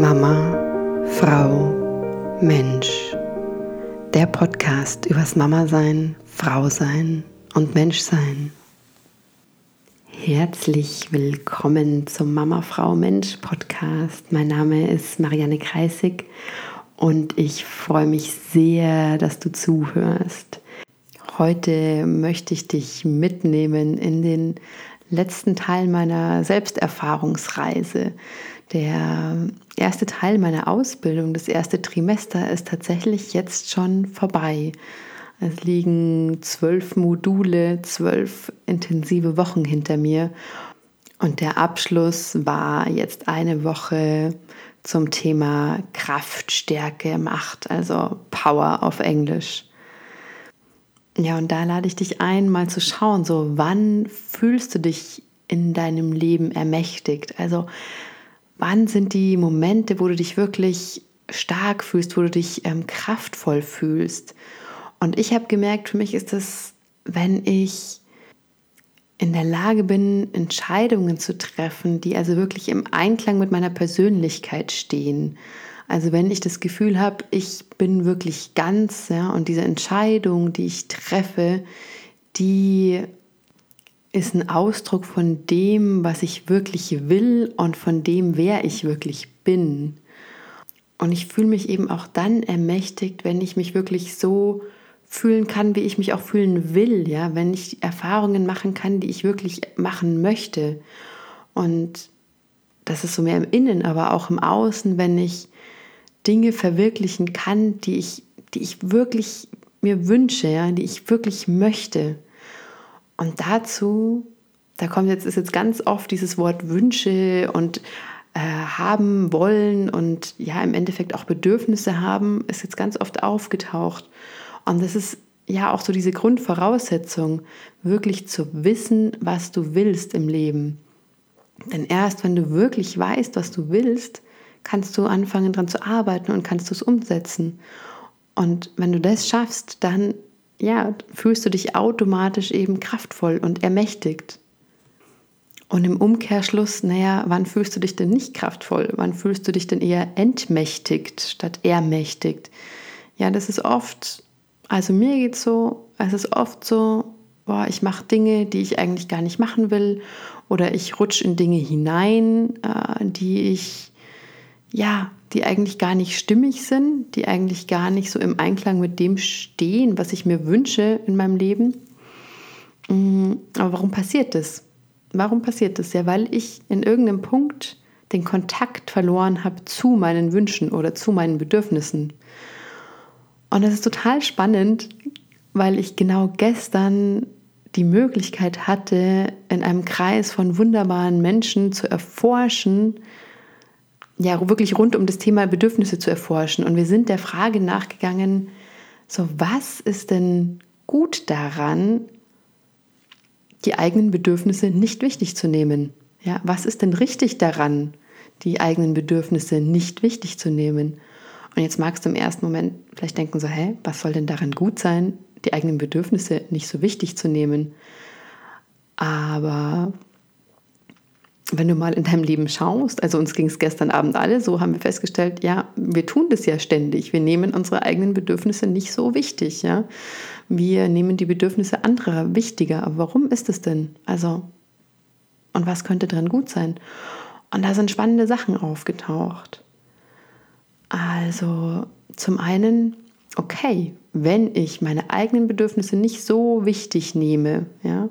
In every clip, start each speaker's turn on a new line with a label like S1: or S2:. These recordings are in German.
S1: Mama, Frau, Mensch. Der Podcast übers Mama sein, Frau sein und Mensch sein. Herzlich willkommen zum Mama, Frau, Mensch Podcast. Mein Name ist Marianne Kreisig und ich freue mich sehr, dass du zuhörst. Heute möchte ich dich mitnehmen in den letzten Teil meiner Selbsterfahrungsreise. Der erste Teil meiner Ausbildung, das erste Trimester, ist tatsächlich jetzt schon vorbei. Es liegen zwölf Module, zwölf intensive Wochen hinter mir. Und der Abschluss war jetzt eine Woche zum Thema Kraft, Stärke, Macht, also Power auf Englisch. Ja, und da lade ich dich ein, mal zu schauen, so wann fühlst du dich in deinem Leben ermächtigt? Also wann sind die Momente, wo du dich wirklich stark fühlst, wo du dich ähm, kraftvoll fühlst? Und ich habe gemerkt, für mich ist das, wenn ich in der Lage bin, Entscheidungen zu treffen, die also wirklich im Einklang mit meiner Persönlichkeit stehen. Also wenn ich das Gefühl habe, ich bin wirklich ganz, ja, und diese Entscheidung, die ich treffe, die ist ein Ausdruck von dem, was ich wirklich will und von dem, wer ich wirklich bin. Und ich fühle mich eben auch dann ermächtigt, wenn ich mich wirklich so fühlen kann, wie ich mich auch fühlen will, ja, wenn ich Erfahrungen machen kann, die ich wirklich machen möchte. Und das ist so mehr im Innen, aber auch im Außen, wenn ich Dinge verwirklichen kann, die ich, die ich wirklich mir wünsche, ja, die ich wirklich möchte. Und dazu, da kommt jetzt, ist jetzt ganz oft dieses Wort Wünsche und äh, haben wollen und ja, im Endeffekt auch Bedürfnisse haben, ist jetzt ganz oft aufgetaucht. Und das ist ja auch so diese Grundvoraussetzung, wirklich zu wissen, was du willst im Leben. Denn erst wenn du wirklich weißt, was du willst, kannst du anfangen daran zu arbeiten und kannst du es umsetzen. Und wenn du das schaffst, dann ja, fühlst du dich automatisch eben kraftvoll und ermächtigt. Und im Umkehrschluss, naja, wann fühlst du dich denn nicht kraftvoll? Wann fühlst du dich denn eher entmächtigt statt ermächtigt? Ja, das ist oft, also mir geht es so, es ist oft so, boah, ich mache Dinge, die ich eigentlich gar nicht machen will, oder ich rutsche in Dinge hinein, äh, die ich ja, die eigentlich gar nicht stimmig sind, die eigentlich gar nicht so im Einklang mit dem stehen, was ich mir wünsche in meinem Leben. Mm, aber warum passiert das? Warum passiert das? Ja, weil ich in irgendeinem Punkt den Kontakt verloren habe zu meinen Wünschen oder zu meinen Bedürfnissen. Und das ist total spannend, weil ich genau gestern die Möglichkeit hatte, in einem Kreis von wunderbaren Menschen zu erforschen, ja wirklich rund um das Thema Bedürfnisse zu erforschen. Und wir sind der Frage nachgegangen, so was ist denn gut daran, die eigenen Bedürfnisse nicht wichtig zu nehmen? Ja, was ist denn richtig daran, die eigenen Bedürfnisse nicht wichtig zu nehmen? Und jetzt magst du im ersten Moment vielleicht denken so, hä, was soll denn daran gut sein, die eigenen Bedürfnisse nicht so wichtig zu nehmen? Aber wenn du mal in deinem Leben schaust, also uns ging es gestern Abend alle, so haben wir festgestellt, ja, wir tun das ja ständig. Wir nehmen unsere eigenen Bedürfnisse nicht so wichtig, ja. Wir nehmen die Bedürfnisse anderer wichtiger. Aber warum ist es denn? Also, und was könnte dran gut sein? Und da sind spannende Sachen aufgetaucht. Also, zum einen, okay, wenn ich meine eigenen Bedürfnisse nicht so wichtig nehme, ja,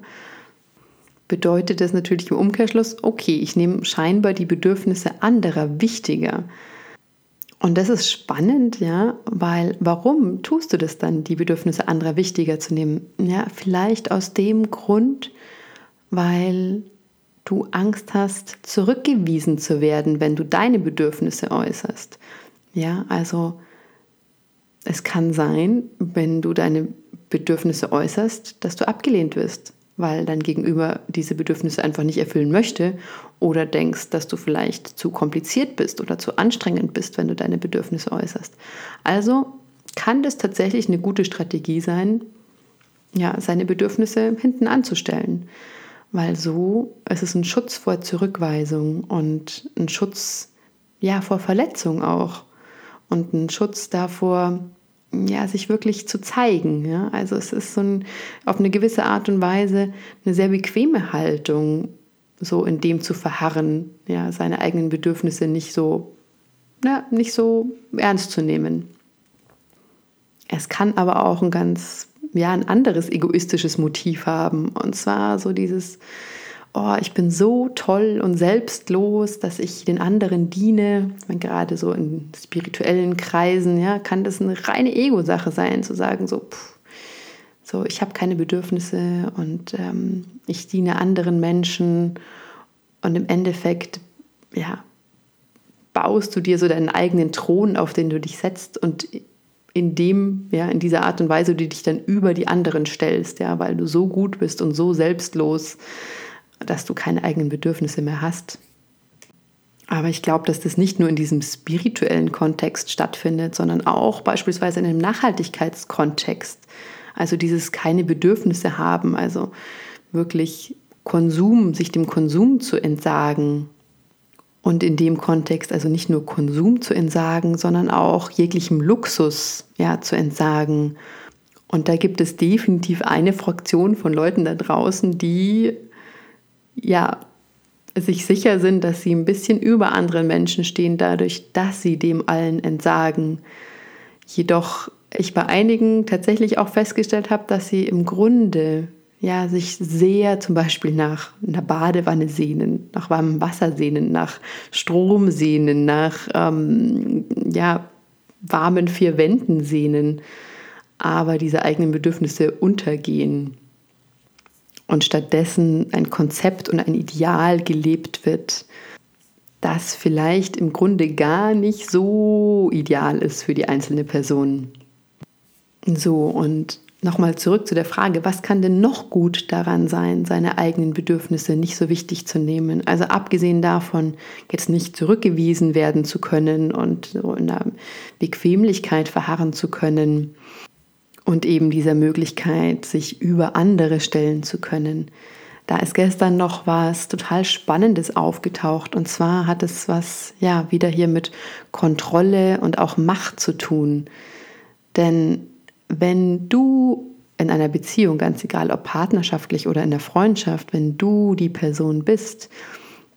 S1: bedeutet das natürlich im Umkehrschluss, okay, ich nehme scheinbar die Bedürfnisse anderer wichtiger. Und das ist spannend, ja, weil warum tust du das dann, die Bedürfnisse anderer wichtiger zu nehmen? Ja, vielleicht aus dem Grund, weil du Angst hast, zurückgewiesen zu werden, wenn du deine Bedürfnisse äußerst. Ja, also es kann sein, wenn du deine Bedürfnisse äußerst, dass du abgelehnt wirst weil dein Gegenüber diese Bedürfnisse einfach nicht erfüllen möchte oder denkst, dass du vielleicht zu kompliziert bist oder zu anstrengend bist, wenn du deine Bedürfnisse äußerst. Also kann das tatsächlich eine gute Strategie sein, ja, seine Bedürfnisse hinten anzustellen, weil so ist es ein Schutz vor Zurückweisung und ein Schutz ja, vor Verletzung auch und ein Schutz davor, ja, sich wirklich zu zeigen. Ja? Also es ist so ein, auf eine gewisse Art und Weise eine sehr bequeme Haltung, so in dem zu verharren, ja, seine eigenen Bedürfnisse nicht so, ja, nicht so ernst zu nehmen. Es kann aber auch ein ganz, ja, ein anderes egoistisches Motiv haben. Und zwar so dieses, oh, ich bin so toll und selbstlos, dass ich den anderen diene. Meine, gerade so in spirituellen Kreisen, ja, kann das eine reine Ego-Sache sein, zu sagen, so, pff, so, ich habe keine Bedürfnisse und ähm, ich diene anderen Menschen und im Endeffekt, ja, baust du dir so deinen eigenen Thron, auf den du dich setzt und in dem, ja, in dieser Art und Weise, du dich dann über die anderen stellst, ja, weil du so gut bist und so selbstlos, dass du keine eigenen Bedürfnisse mehr hast. Aber ich glaube, dass das nicht nur in diesem spirituellen Kontext stattfindet, sondern auch beispielsweise in einem Nachhaltigkeitskontext. Also dieses keine Bedürfnisse haben, also wirklich Konsum, sich dem Konsum zu entsagen. Und in dem Kontext also nicht nur Konsum zu entsagen, sondern auch jeglichem Luxus ja, zu entsagen. Und da gibt es definitiv eine Fraktion von Leuten da draußen, die ja, sich sicher sind, dass sie ein bisschen über anderen Menschen stehen, dadurch, dass sie dem allen entsagen. Jedoch ich bei einigen tatsächlich auch festgestellt habe, dass sie im Grunde ja, sich sehr zum Beispiel nach einer Badewanne sehnen, nach warmem Wasser sehnen, nach Strom sehnen, nach ähm, ja, warmen vier Wänden sehnen, aber diese eigenen Bedürfnisse untergehen und stattdessen ein Konzept und ein Ideal gelebt wird, das vielleicht im Grunde gar nicht so ideal ist für die einzelne Person. So, und nochmal zurück zu der Frage, was kann denn noch gut daran sein, seine eigenen Bedürfnisse nicht so wichtig zu nehmen? Also abgesehen davon, jetzt nicht zurückgewiesen werden zu können und so in der Bequemlichkeit verharren zu können, und eben dieser Möglichkeit, sich über andere stellen zu können. Da ist gestern noch was total Spannendes aufgetaucht und zwar hat es was ja wieder hier mit Kontrolle und auch Macht zu tun. Denn wenn du in einer Beziehung, ganz egal ob partnerschaftlich oder in der Freundschaft, wenn du die Person bist,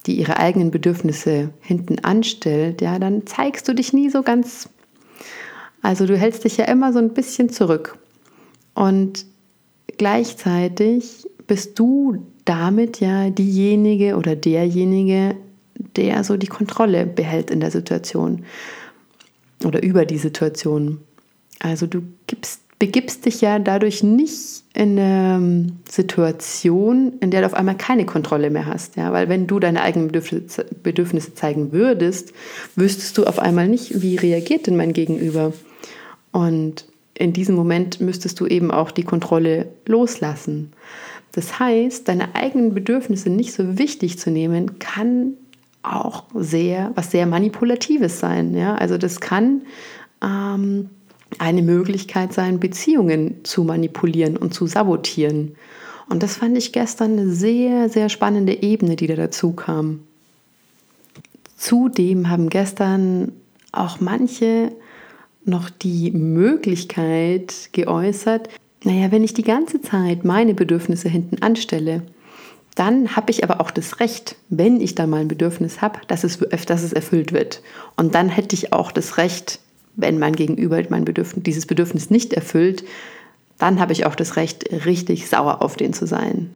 S1: die ihre eigenen Bedürfnisse hinten anstellt, ja, dann zeigst du dich nie so ganz also du hältst dich ja immer so ein bisschen zurück. Und gleichzeitig bist du damit ja diejenige oder derjenige, der so die Kontrolle behält in der Situation oder über die Situation. Also du gibst, begibst dich ja dadurch nicht in eine Situation, in der du auf einmal keine Kontrolle mehr hast. Ja? Weil wenn du deine eigenen Bedürfnisse, Bedürfnisse zeigen würdest, wüsstest du auf einmal nicht, wie reagiert denn mein Gegenüber. Und in diesem Moment müsstest du eben auch die Kontrolle loslassen. Das heißt, deine eigenen Bedürfnisse nicht so wichtig zu nehmen, kann auch sehr, was sehr Manipulatives sein. Ja? Also das kann ähm, eine Möglichkeit sein, Beziehungen zu manipulieren und zu sabotieren. Und das fand ich gestern eine sehr, sehr spannende Ebene, die da dazu kam. Zudem haben gestern auch manche noch die Möglichkeit geäußert, naja, wenn ich die ganze Zeit meine Bedürfnisse hinten anstelle, dann habe ich aber auch das Recht, wenn ich da mal ein Bedürfnis habe, dass es, dass es erfüllt wird. Und dann hätte ich auch das Recht, wenn mein Gegenüber mein Bedürfnis, dieses Bedürfnis nicht erfüllt, dann habe ich auch das Recht, richtig sauer auf den zu sein.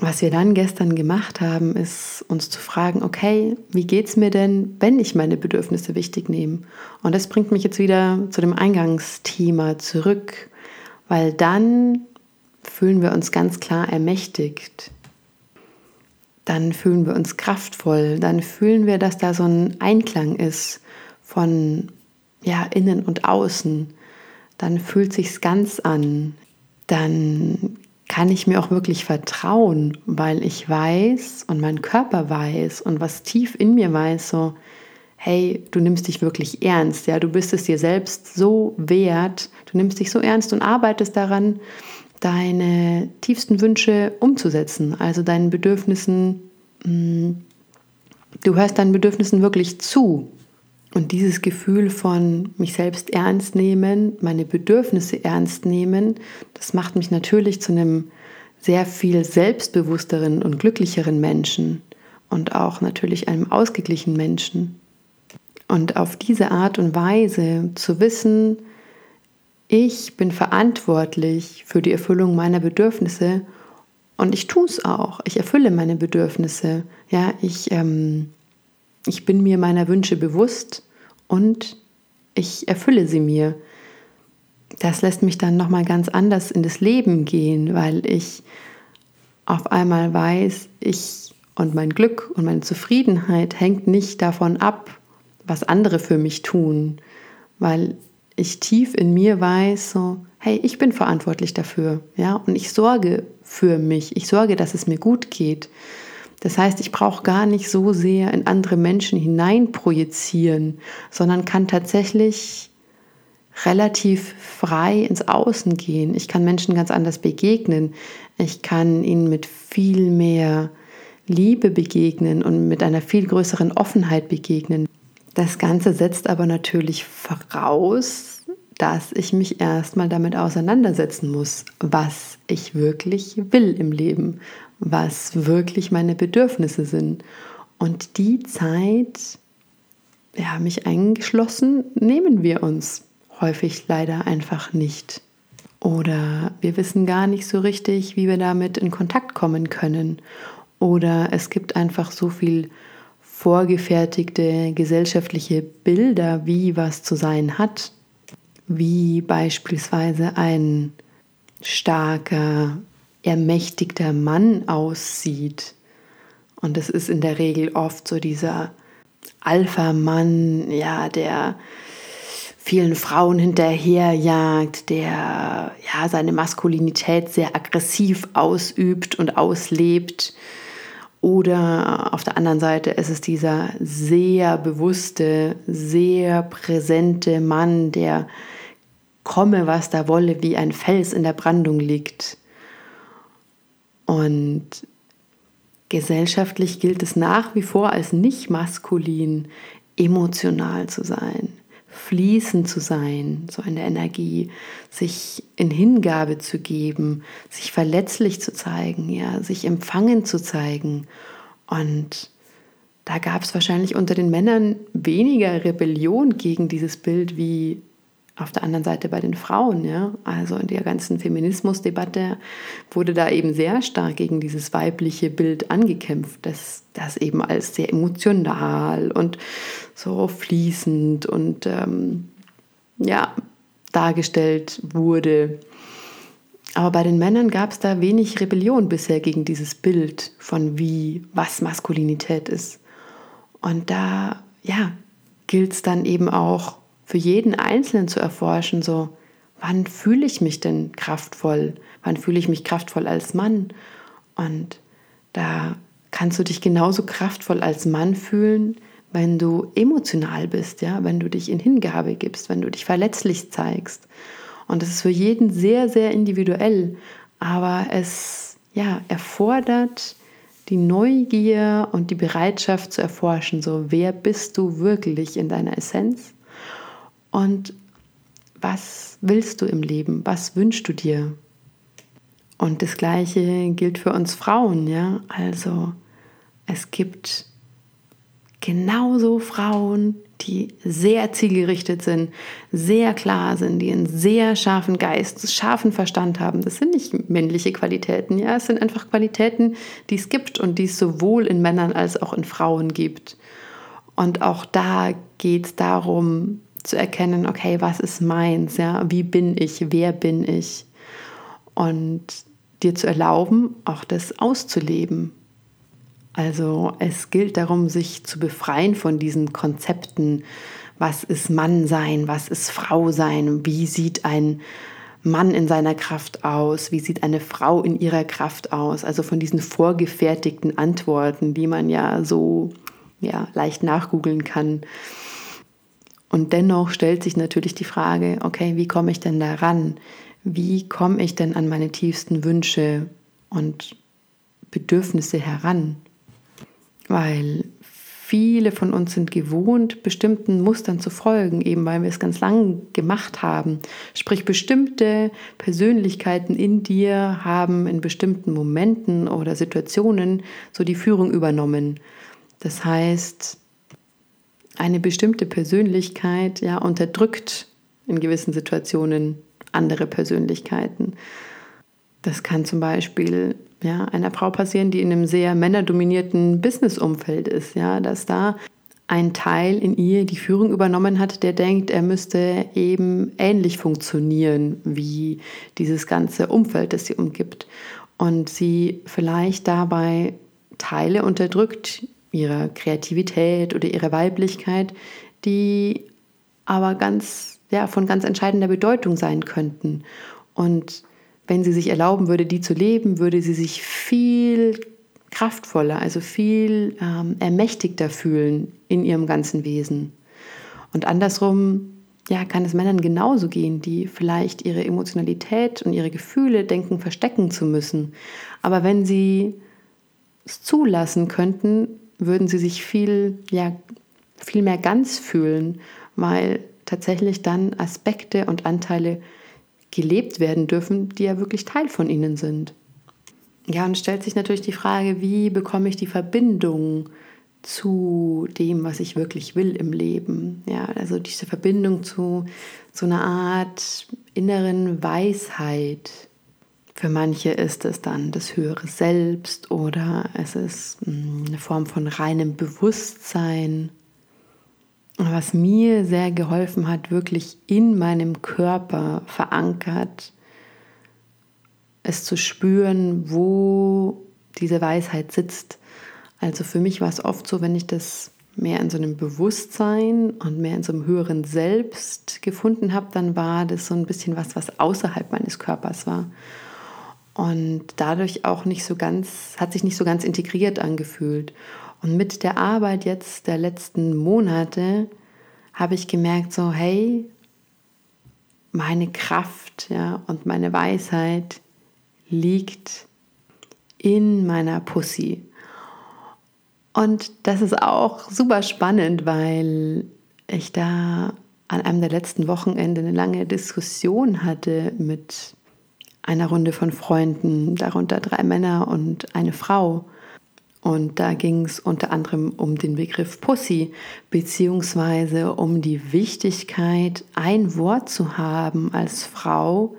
S1: Was wir dann gestern gemacht haben, ist uns zu fragen, okay, wie geht es mir denn, wenn ich meine Bedürfnisse wichtig nehme? Und das bringt mich jetzt wieder zu dem Eingangsthema zurück, weil dann fühlen wir uns ganz klar ermächtigt. Dann fühlen wir uns kraftvoll, dann fühlen wir, dass da so ein Einklang ist von ja, innen und außen. Dann fühlt sich's ganz an. Dann kann ich mir auch wirklich vertrauen, weil ich weiß und mein Körper weiß und was tief in mir weiß, so, hey, du nimmst dich wirklich ernst, ja, du bist es dir selbst so wert, du nimmst dich so ernst und arbeitest daran, deine tiefsten Wünsche umzusetzen, also deinen Bedürfnissen, mm, du hörst deinen Bedürfnissen wirklich zu Und dieses Gefühl von mich selbst ernst nehmen, meine Bedürfnisse ernst nehmen, das macht mich natürlich zu einem sehr viel selbstbewussteren und glücklicheren Menschen und auch natürlich einem ausgeglichenen Menschen. Und auf diese Art und Weise zu wissen, ich bin verantwortlich für die Erfüllung meiner Bedürfnisse und ich tue es auch. Ich erfülle meine Bedürfnisse. Ja, ich ähm, ich bin mir meiner Wünsche bewusst und ich erfülle sie mir. Das lässt mich dann nochmal ganz anders in das Leben gehen, weil ich auf einmal weiß, ich und mein Glück und meine Zufriedenheit hängt nicht davon ab, was andere für mich tun, weil ich tief in mir weiß, so, hey, ich bin verantwortlich dafür, ja, und ich sorge für mich, ich sorge, dass es mir gut geht. Das heißt, ich brauche gar nicht so sehr in andere Menschen hineinprojizieren, sondern kann tatsächlich relativ frei ins Außen gehen. Ich kann Menschen ganz anders begegnen. Ich kann ihnen mit viel mehr Liebe begegnen und mit einer viel größeren Offenheit begegnen. Das Ganze setzt aber natürlich voraus, dass ich mich erstmal damit auseinandersetzen muss, was ich wirklich will im Leben was wirklich meine Bedürfnisse sind. Und die Zeit, ja, mich eingeschlossen, nehmen wir uns häufig leider einfach nicht. Oder wir wissen gar nicht so richtig, wie wir damit in Kontakt kommen können. Oder es gibt einfach so viel vorgefertigte gesellschaftliche Bilder, wie was zu sein hat, wie beispielsweise ein starker, ermächtigter Mann aussieht. Und das ist in der Regel oft so dieser Alpha-Mann, ja, der vielen Frauen hinterherjagt, der ja seine Maskulinität sehr aggressiv ausübt und auslebt. Oder auf der anderen Seite ist es dieser sehr bewusste, sehr präsente Mann, der komme, was da wolle, wie ein Fels in der Brandung liegt. Und gesellschaftlich gilt es nach wie vor als nicht maskulin, emotional zu sein, fließend zu sein, so in der Energie, sich in Hingabe zu geben, sich verletzlich zu zeigen, ja, sich empfangen zu zeigen. Und da gab es wahrscheinlich unter den Männern weniger Rebellion gegen dieses Bild wie auf der anderen Seite bei den Frauen, ja, also in der ganzen Feminismusdebatte wurde da eben sehr stark gegen dieses weibliche Bild angekämpft, dass das eben als sehr emotional und so fließend und ähm, ja dargestellt wurde. Aber bei den Männern gab es da wenig Rebellion bisher gegen dieses Bild von wie was Maskulinität ist. Und da ja gilt es dann eben auch für jeden Einzelnen zu erforschen, so, wann fühle ich mich denn kraftvoll? Wann fühle ich mich kraftvoll als Mann? Und da kannst du dich genauso kraftvoll als Mann fühlen, wenn du emotional bist, ja, wenn du dich in Hingabe gibst, wenn du dich verletzlich zeigst. Und das ist für jeden sehr, sehr individuell, aber es ja, erfordert die Neugier und die Bereitschaft zu erforschen, so wer bist du wirklich in deiner Essenz und was willst du im Leben? Was wünschst du dir? Und das Gleiche gilt für uns Frauen, ja. Also es gibt genauso Frauen, die sehr zielgerichtet sind, sehr klar sind, die einen sehr scharfen Geist, scharfen Verstand haben. Das sind nicht männliche Qualitäten, ja, es sind einfach Qualitäten, die es gibt und die es sowohl in Männern als auch in Frauen gibt. Und auch da geht es darum, zu erkennen, okay, was ist meins, ja, wie bin ich, wer bin ich? Und dir zu erlauben, auch das auszuleben. Also es gilt darum, sich zu befreien von diesen Konzepten, was ist Mann sein, was ist Frau sein, wie sieht ein Mann in seiner Kraft aus, wie sieht eine Frau in ihrer Kraft aus, also von diesen vorgefertigten Antworten, die man ja so ja, leicht nachgoogeln kann. Und dennoch stellt sich natürlich die Frage, okay, wie komme ich denn da ran? Wie komme ich denn an meine tiefsten Wünsche und Bedürfnisse heran? Weil viele von uns sind gewohnt, bestimmten Mustern zu folgen, eben weil wir es ganz lang gemacht haben. Sprich, bestimmte Persönlichkeiten in dir haben in bestimmten Momenten oder Situationen so die Führung übernommen. Das heißt, eine bestimmte Persönlichkeit ja unterdrückt in gewissen Situationen andere Persönlichkeiten. Das kann zum Beispiel ja, einer Frau passieren, die in einem sehr männerdominierten Businessumfeld ist, ja, dass da ein Teil in ihr die Führung übernommen hat, der denkt, er müsste eben ähnlich funktionieren wie dieses ganze Umfeld, das sie umgibt. Und sie vielleicht dabei Teile unterdrückt, ihrer Kreativität oder ihrer Weiblichkeit, die aber ganz, ja, von ganz entscheidender Bedeutung sein könnten. Und wenn sie sich erlauben würde, die zu leben, würde sie sich viel kraftvoller, also viel ähm, ermächtigter fühlen in ihrem ganzen Wesen. Und andersrum ja, kann es Männern genauso gehen, die vielleicht ihre Emotionalität und ihre Gefühle denken, verstecken zu müssen. Aber wenn sie es zulassen könnten, würden sie sich viel, ja, viel mehr ganz fühlen, weil tatsächlich dann Aspekte und Anteile gelebt werden dürfen, die ja wirklich Teil von ihnen sind. Ja, und stellt sich natürlich die Frage, wie bekomme ich die Verbindung zu dem, was ich wirklich will im Leben? Ja, also diese Verbindung zu so einer Art inneren Weisheit. Für manche ist es dann das höhere Selbst oder es ist hm, eine Form von reinem Bewusstsein was mir sehr geholfen hat, wirklich in meinem Körper verankert, es zu spüren, wo diese Weisheit sitzt. Also für mich war es oft so, wenn ich das mehr in so einem Bewusstsein und mehr in so einem höheren Selbst gefunden habe, dann war das so ein bisschen was, was außerhalb meines Körpers war. Und dadurch auch nicht so ganz, hat sich nicht so ganz integriert angefühlt. Und mit der Arbeit jetzt der letzten Monate habe ich gemerkt, so, hey, meine Kraft ja, und meine Weisheit liegt in meiner Pussy. Und das ist auch super spannend, weil ich da an einem der letzten Wochenende eine lange Diskussion hatte mit einer Runde von Freunden, darunter drei Männer und eine Frau. Und da ging es unter anderem um den Begriff Pussy, beziehungsweise um die Wichtigkeit, ein Wort zu haben als Frau,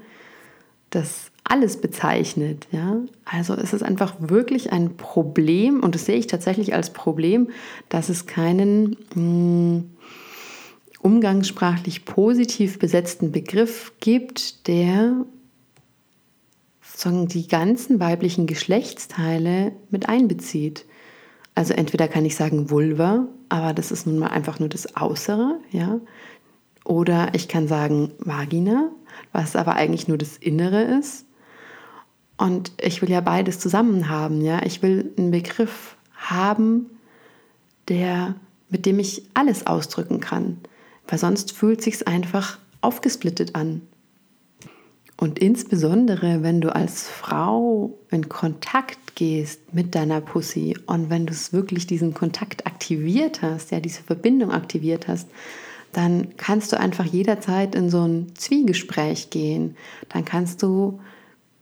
S1: das alles bezeichnet. Ja? Also es ist einfach wirklich ein Problem, und das sehe ich tatsächlich als Problem, dass es keinen mh, hm, umgangssprachlich positiv besetzten Begriff gibt, der sozusagen die ganzen weiblichen Geschlechtsteile mit einbezieht. Also entweder kann ich sagen Vulva, aber das ist nun mal einfach nur das Äußere, ja. Oder ich kann sagen Vagina, was aber eigentlich nur das Innere ist. Und ich will ja beides zusammen haben, ja. Ich will einen Begriff haben, der, mit dem ich alles ausdrücken kann. Weil sonst fühlt sich einfach aufgesplittet an. Und insbesondere, wenn du als Frau in Kontakt gehst mit deiner Pussy und wenn du es wirklich diesen Kontakt aktiviert hast, ja, diese Verbindung aktiviert hast, dann kannst du einfach jederzeit in so ein Zwiegespräch gehen. Dann kannst du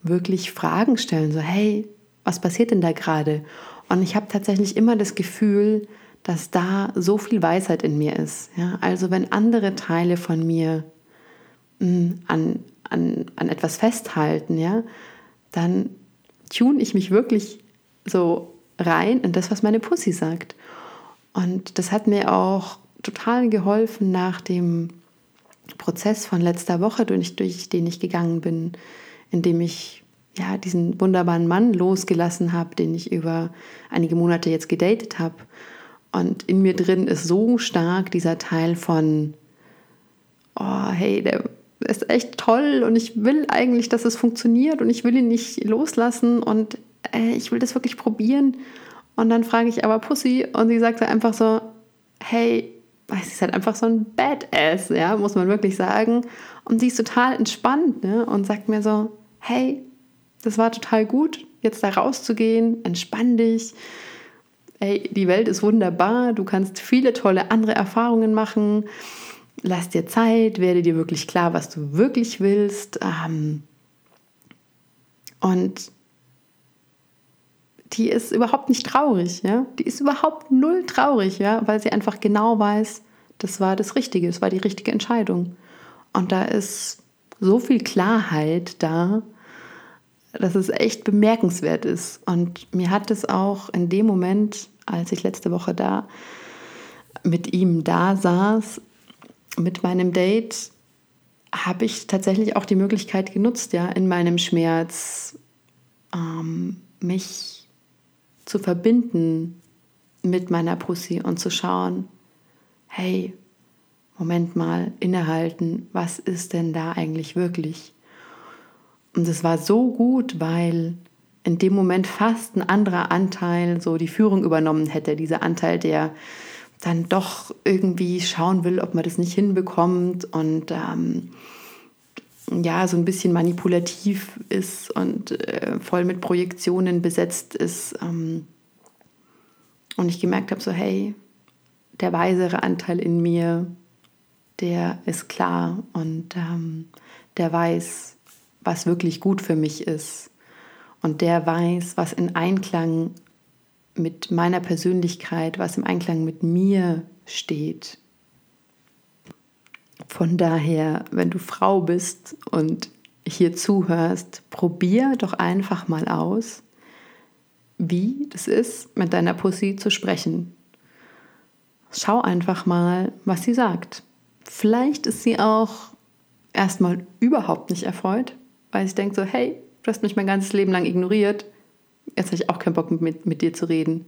S1: wirklich Fragen stellen, so hey, was passiert denn da gerade? Und ich habe tatsächlich immer das Gefühl, dass da so viel Weisheit in mir ist. Ja? Also wenn andere Teile von mir mh, hm, an an, an etwas festhalten, ja, dann tune ich mich wirklich so rein in das, was meine Pussy sagt. Und das hat mir auch total geholfen nach dem Prozess von letzter Woche, durch, durch den ich gegangen bin, in dem ich ja diesen wunderbaren Mann losgelassen habe, den ich über einige Monate jetzt gedatet habe. Und in mir drin ist so stark dieser Teil von, oh hey, der ist echt toll und ich will eigentlich, dass es funktioniert und ich will ihn nicht loslassen und äh, ich will das wirklich probieren. Und dann frage ich aber Pussy und sie sagt einfach so, hey, sie ist halt einfach so ein Badass, ja, muss man wirklich sagen. Und sie ist total entspannt ne? und sagt mir so, hey, das war total gut, jetzt da rauszugehen, entspann dich. hey, die Welt ist wunderbar, du kannst viele tolle andere Erfahrungen machen, lass dir Zeit, werde dir wirklich klar, was du wirklich willst. Ähm, und die ist überhaupt nicht traurig, ja. Die ist überhaupt null traurig, ja, weil sie einfach genau weiß, das war das Richtige, das war die richtige Entscheidung. Und da ist so viel Klarheit da, dass es echt bemerkenswert ist. Und mir hat es auch in dem Moment, als ich letzte Woche da mit ihm da saß, mit meinem Date, habe ich tatsächlich auch die Möglichkeit genutzt, ja, in meinem Schmerz ähm, mich zu verbinden mit meiner Pussy und zu schauen, hey, Moment mal, innehalten, was ist denn da eigentlich wirklich? Und es war so gut, weil in dem Moment fast ein anderer Anteil so die Führung übernommen hätte. Dieser Anteil, der dann doch irgendwie schauen will, ob man das nicht hinbekommt und ähm, ja, so ein bisschen manipulativ ist und äh, voll mit Projektionen besetzt ist. Ähm, und ich gemerkt habe, so hey, der weisere Anteil in mir, der ist klar und ähm, der weiß, was wirklich gut für mich ist. Und der weiß, was in Einklang mit meiner Persönlichkeit, was im Einklang mit mir steht. Von daher, wenn du Frau bist und hier zuhörst, probier doch einfach mal aus, wie das ist, mit deiner Pussy zu sprechen. Schau einfach mal, was sie sagt. Vielleicht ist sie auch erstmal überhaupt nicht erfreut, weil sie denkt so, hey, du hast mich mein ganzes Leben lang ignoriert, jetzt habe ich auch keinen Bock mit, mit dir zu reden.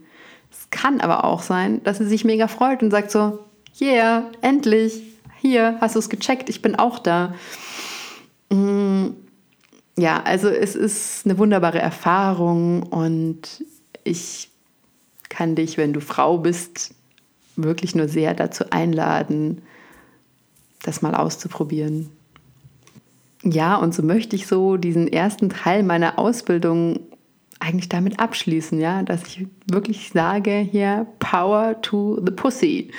S1: Es kann aber auch sein, dass sie sich mega freut und sagt so, yeah, endlich, hier, hast du es gecheckt, ich bin auch da. Mm, ja, also es ist eine wunderbare Erfahrung und ich kann dich, wenn du Frau bist, wirklich nur sehr dazu einladen, das mal auszuprobieren. Ja, und so möchte ich so diesen ersten Teil meiner Ausbildung eigentlich damit abschließen, ja, dass ich wirklich sage hier Power to the Pussy,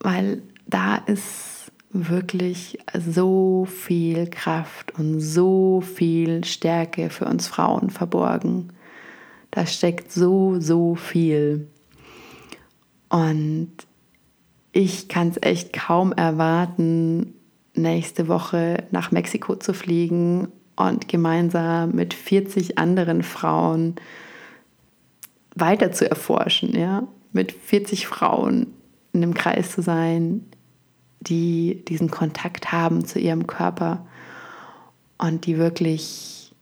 S1: weil da ist wirklich so viel Kraft und so viel Stärke für uns Frauen verborgen. Da steckt so, so viel. Und ich kann es echt kaum erwarten, nächste Woche nach Mexiko zu fliegen und gemeinsam mit 40 anderen Frauen weiter zu erforschen, ja, mit 40 Frauen in einem Kreis zu sein, die diesen Kontakt haben zu ihrem Körper und die wirklich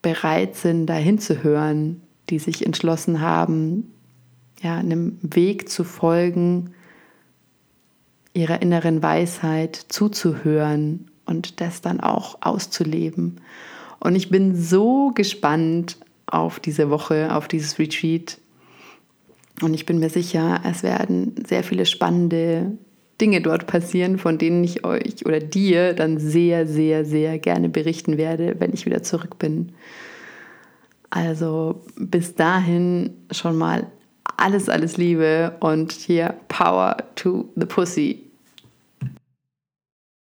S1: bereit sind, dahin zu hören, die sich entschlossen haben, ja, einem Weg zu folgen, ihrer inneren Weisheit zuzuhören und das dann auch auszuleben. Und ich bin so gespannt auf diese Woche, auf dieses Retreat. Und ich bin mir sicher, es werden sehr viele spannende Dinge dort passieren, von denen ich euch oder dir dann sehr, sehr, sehr gerne berichten werde, wenn ich wieder zurück bin. Also bis dahin schon mal alles, alles Liebe und hier Power to the Pussy.